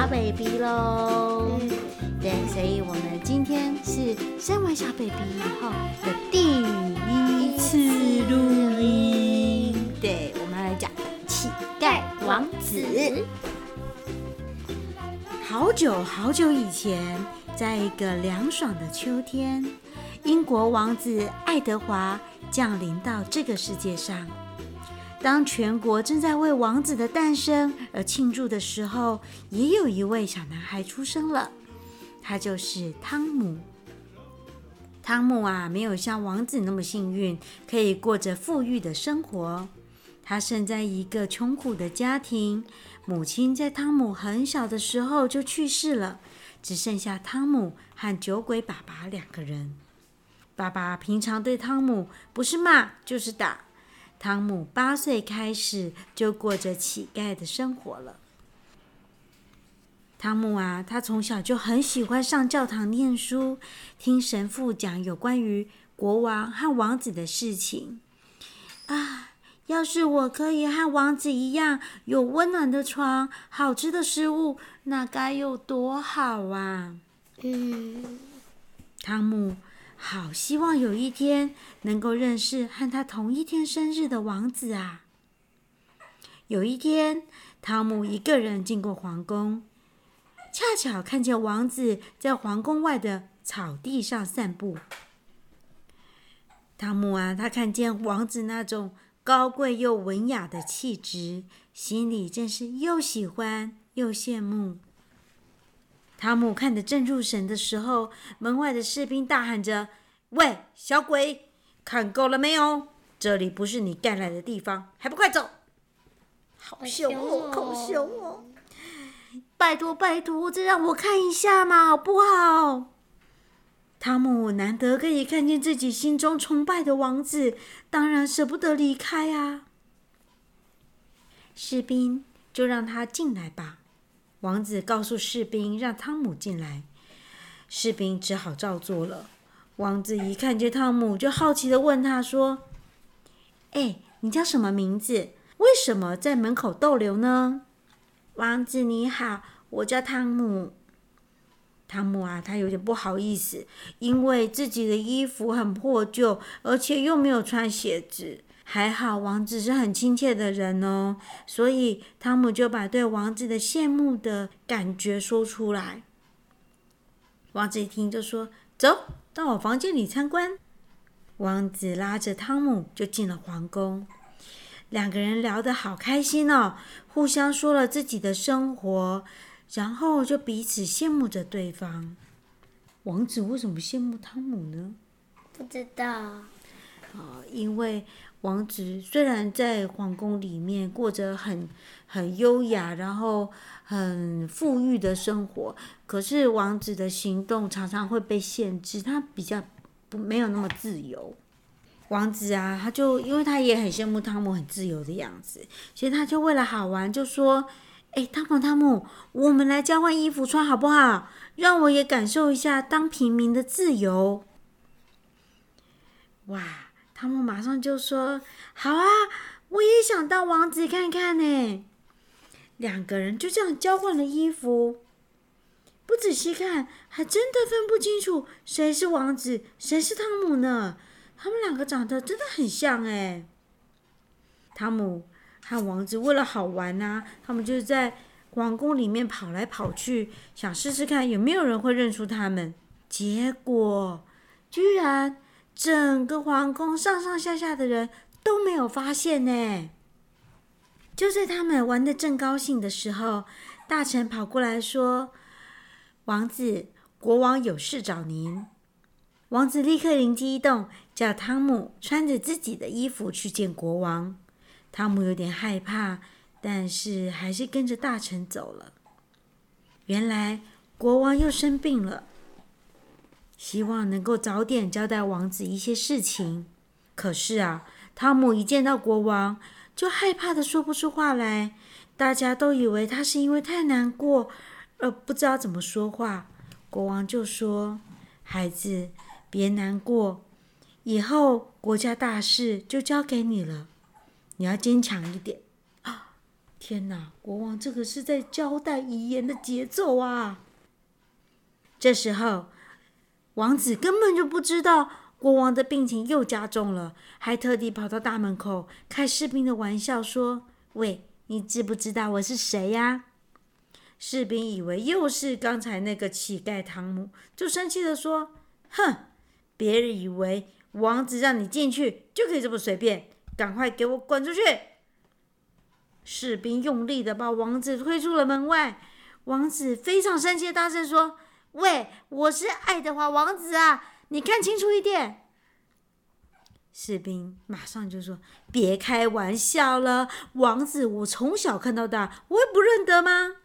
小 baby 喽。对，所以我们今天是生完小 baby 以后的第一次录音。对，我们来讲乞丐王子。好久好久以前，在一个凉爽的秋天，英国王子爱德华降临到这个世界上。当全国正在为王子的诞生而庆祝的时候，也有一位小男孩出生了，他就是汤姆。汤姆啊，没有像王子那么幸运，可以过着富裕的生活。他生在一个穷苦的家庭，母亲在汤姆很小的时候就去世了，只剩下汤姆和酒鬼爸爸两个人。爸爸平常对汤姆不是骂就是打。汤姆八岁开始就过着乞丐的生活了。汤姆啊，他从小就很喜欢上教堂念书，听神父讲有关于国王和王子的事情。啊，要是我可以和王子一样，有温暖的床、好吃的食物，那该有多好啊！嗯，汤姆。好希望有一天能够认识和他同一天生日的王子啊！有一天，汤姆一个人经过皇宫，恰巧看见王子在皇宫外的草地上散步。汤姆啊，他看见王子那种高贵又文雅的气质，心里真是又喜欢又羡慕。汤姆看得正入神的时候，门外的士兵大喊着：“喂，小鬼，看够了没有？这里不是你该来的地方，还不快走！”好凶哦，好凶哦！拜托，拜托，再让我看一下嘛，好不好？汤姆难得可以看见自己心中崇拜的王子，当然舍不得离开啊。士兵，就让他进来吧。王子告诉士兵，让汤姆进来。士兵只好照做了。王子一看见汤姆，就好奇的问他说：“哎，你叫什么名字？为什么在门口逗留呢？”王子你好，我叫汤姆。汤姆啊，他有点不好意思，因为自己的衣服很破旧，而且又没有穿鞋子。还好，王子是很亲切的人哦，所以汤姆就把对王子的羡慕的感觉说出来。王子一听就说：“走到我房间里参观。”王子拉着汤姆就进了皇宫，两个人聊得好开心哦，互相说了自己的生活，然后就彼此羡慕着对方。王子为什么羡慕汤姆呢？不知道。哦，因为王子虽然在皇宫里面过着很很优雅，然后很富裕的生活，可是王子的行动常常会被限制，他比较不没有那么自由。王子啊，他就因为他也很羡慕汤姆很自由的样子，所以他就为了好玩，就说：“哎，汤姆，汤姆，我们来交换衣服穿好不好？让我也感受一下当平民的自由。”哇！汤姆马上就说：“好啊，我也想当王子看看呢。”两个人就这样交换了衣服，不仔细看，还真的分不清楚谁是王子，谁是汤姆呢？他们两个长得真的很像哎。汤姆和王子为了好玩呐，他们就在皇宫里面跑来跑去，想试试看有没有人会认出他们。结果居然。整个皇宫上上下下的人都没有发现呢。就在他们玩的正高兴的时候，大臣跑过来说：“王子，国王有事找您。”王子立刻灵机一动，叫汤姆穿着自己的衣服去见国王。汤姆有点害怕，但是还是跟着大臣走了。原来国王又生病了。希望能够早点交代王子一些事情。可是啊，汤姆一见到国王，就害怕的说不出话来。大家都以为他是因为太难过，而不知道怎么说话。国王就说：“孩子，别难过，以后国家大事就交给你了，你要坚强一点。”啊，天哪，国王这个是在交代遗言的节奏啊！这时候，王子根本就不知道国王的病情又加重了，还特地跑到大门口开士兵的玩笑，说：“喂，你知不知道我是谁呀？”士兵以为又是刚才那个乞丐汤姆，就生气地说：“哼，别人以为王子让你进去就可以这么随便，赶快给我滚出去！”士兵用力地把王子推出了门外。王子非常生气，大声说：“喂，我是爱德华王子啊，你看清楚一点！”士兵马上就说：“别开玩笑了，王子我从小看到大，我会不认得吗？”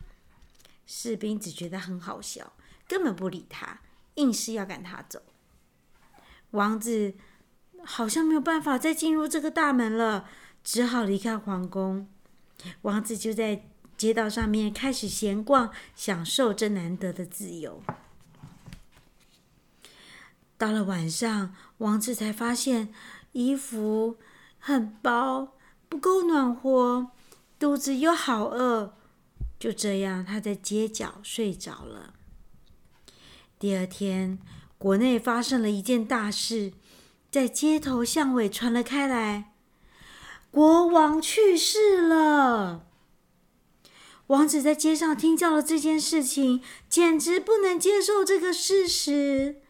士兵只觉得很好笑，根本不理他，硬是要赶他走。王子好像没有办法再进入这个大门了，只好离开皇宫。王子就在街道上面开始闲逛，享受这难得的自由。到了晚上，王子才发现衣服很薄，不够暖和，肚子又好饿。就这样，他在街角睡着了。第二天，国内发生了一件大事，在街头巷尾传了开来：国王去世了。王子在街上听到了这件事情，简直不能接受这个事实。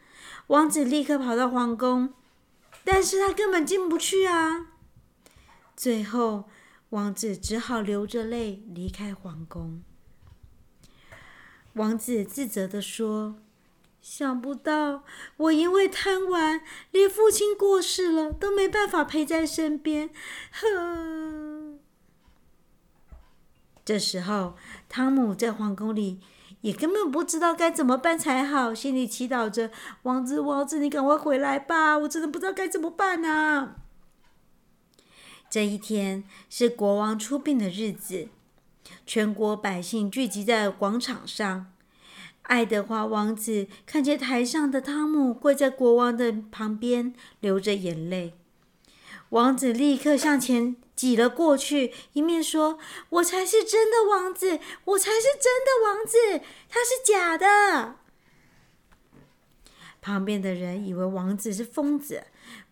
王子立刻跑到皇宫，但是他根本进不去啊。最后。王子只好流着泪离开皇宫。王子自责地说：“想不到我因为贪玩，连父亲过世了都没办法陪在身边。”哼。这时候，汤姆在皇宫里也根本不知道该怎么办才好，心里祈祷着：“王子，王子，你赶快回来吧！我真的不知道该怎么办呢。”这一天是国王出殡的日子，全国百姓聚集在广场上。爱德华王子看见台上的汤姆跪在国王的旁边，流着眼泪。王子立刻向前挤了过去，一面说：“我才是真的王子，我才是真的王子，他是假的。”旁边的人以为王子是疯子。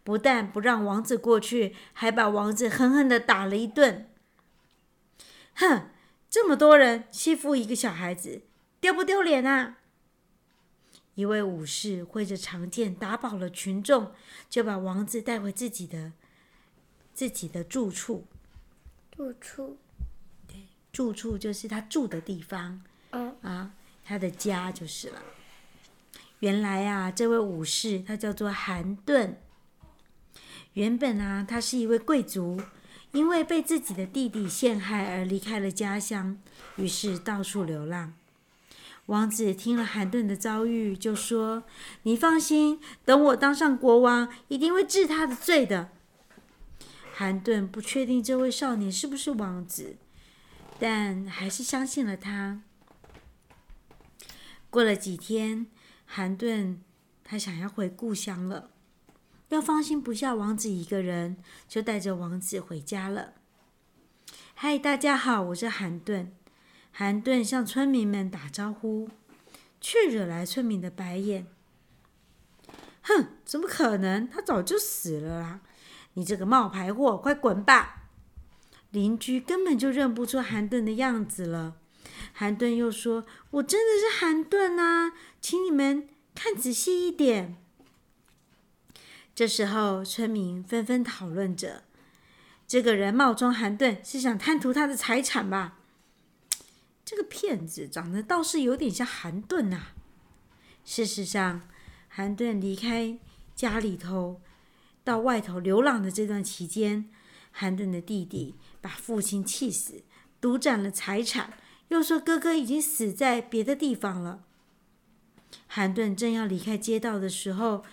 不但不让王子过去，还把王子狠狠的打了一顿。哼，这么多人欺负一个小孩子，丢不丢脸啊？一位武士挥着长剑打饱了群众，就把王子带回自己的自己的住处。住处，对，住处就是他住的地方。嗯啊，他的家就是了。原来啊，这位武士他叫做韩顿。原本啊，他是一位贵族，因为被自己的弟弟陷害而离开了家乡，于是到处流浪。王子听了韩顿的遭遇，就说：“你放心，等我当上国王，一定会治他的罪的。”韩顿不确定这位少年是不是王子，但还是相信了他。过了几天，韩顿他想要回故乡了。又放心不下王子一个人，就带着王子回家了。嗨，大家好，我是韩顿。韩顿向村民们打招呼，却惹来村民的白眼。哼，怎么可能？他早就死了啦！你这个冒牌货，快滚吧！邻居根本就认不出韩顿的样子了。韩顿又说：“我真的是韩顿啊，请你们看仔细一点。”这时候，村民纷纷讨论着：“这个人冒充韩顿，是想贪图他的财产吧？”这个骗子长得倒是有点像韩顿呐。事实上，韩顿离开家里头，到外头流浪的这段期间，韩顿的弟弟把父亲气死，独占了财产，又说哥哥已经死在别的地方了。韩顿正要离开街道的时候，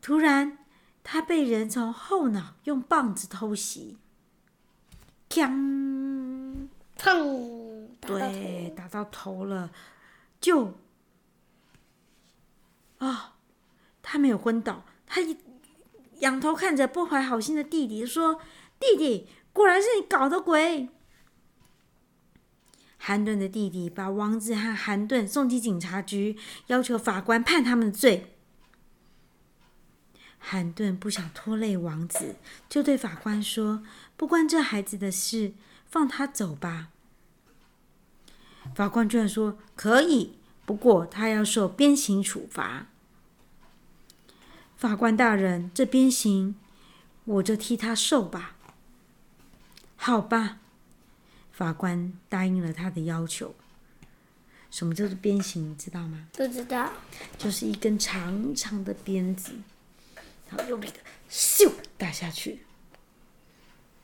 突然，他被人从后脑用棒子偷袭，锵，砰，对，打到头了，就，啊、哦，他没有昏倒，他一仰头看着不怀好心的弟弟说：“弟弟，果然是你搞的鬼！”韩顿的弟弟把王子和韩顿送进警察局，要求法官判他们的罪。韩顿不想拖累王子，就对法官说：“不关这孩子的事，放他走吧。”法官居然说：“可以，不过他要受鞭刑处罚。”法官大人，这鞭刑我就替他受吧。好吧，法官答应了他的要求。什么叫做鞭刑？你知道吗？不知道。就是一根长长的鞭子，然后用力的咻打下去，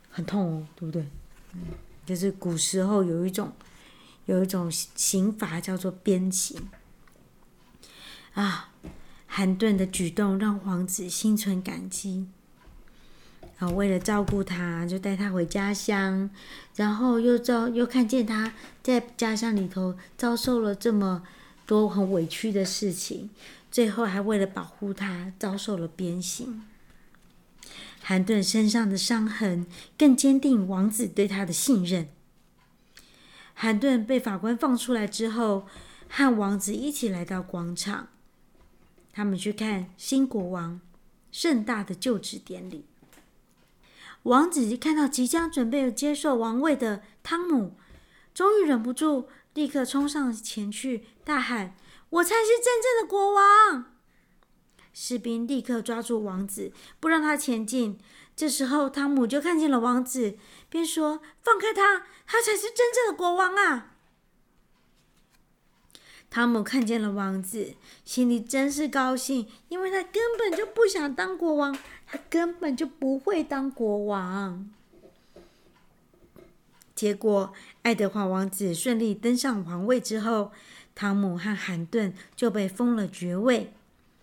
很痛哦，对不对？嗯，就是古时候有一种。有一种刑罚叫做鞭刑啊！韩顿的举动让王子心存感激啊，为了照顾他，就带他回家乡，然后又遭又看见他在家乡里头遭受了这么多很委屈的事情，最后还为了保护他遭受了鞭刑。韩顿身上的伤痕更坚定王子对他的信任。韩顿被法官放出来之后，和王子一起来到广场。他们去看新国王盛大的就职典礼。王子看到即将准备接受王位的汤姆，终于忍不住，立刻冲上前去，大喊：“我才是真正的国王！”士兵立刻抓住王子，不让他前进。这时候，汤姆就看见了王子，便说：“放开他，他才是真正的国王啊！”汤姆看见了王子，心里真是高兴，因为他根本就不想当国王，他根本就不会当国王。结果，爱德华王子顺利登上皇位之后，汤姆和韩顿就被封了爵位。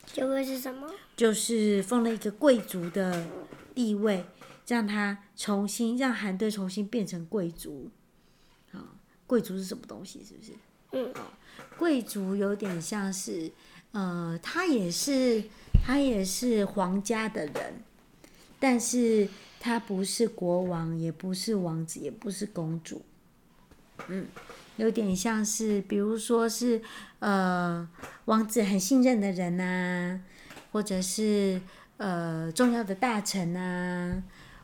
爵位是什么？就是封了一个贵族的。地位让他重新让韩顿重新变成贵族，啊，贵族是什么东西？是不是？嗯，贵族有点像是，呃，他也是他也是皇家的人，但是他不是国王，也不是王子，也不是公主，嗯，有点像是，比如说是呃，王子很信任的人呐、或者是。呃，重要的大臣啊，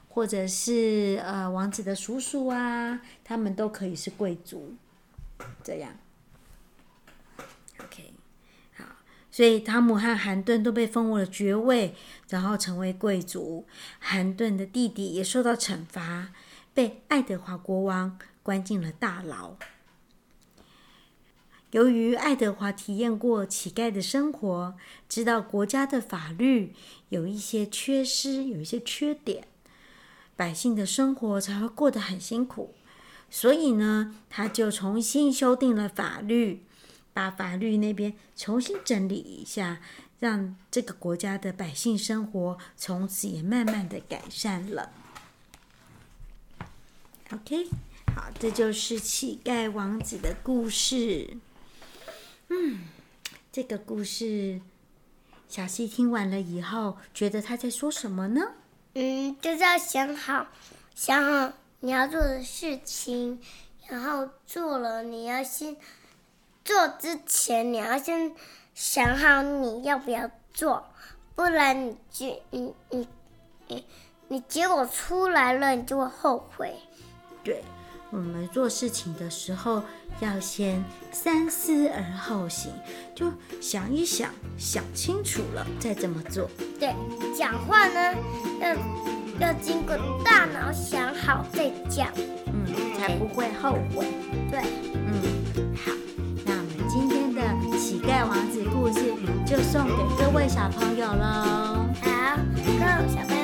或者是呃王子的叔叔啊，他们都可以是贵族，这样。OK，好，所以汤姆和韩顿都被封为了爵位，然后成为贵族。韩顿的弟弟也受到惩罚，被爱德华国王关进了大牢。由于爱德华体验过乞丐的生活，知道国家的法律有一些缺失，有一些缺点，百姓的生活才会过得很辛苦。所以呢，他就重新修订了法律，把法律那边重新整理一下，让这个国家的百姓生活从此也慢慢的改善了。OK，好，这就是乞丐王子的故事。嗯，这个故事，小溪听完了以后，觉得他在说什么呢？嗯，就是要想好，想好你要做的事情，然后做了，你要先做之前，你要先想好你要不要做，不然你就你你你你结果出来了，你就会后悔。对。我们做事情的时候要先三思而后行，就想一想，想清楚了再这么做。对，讲话呢要要经过大脑想好再讲，嗯，才不会后悔。对，嗯，送给各位小朋友喽。好 go 小朋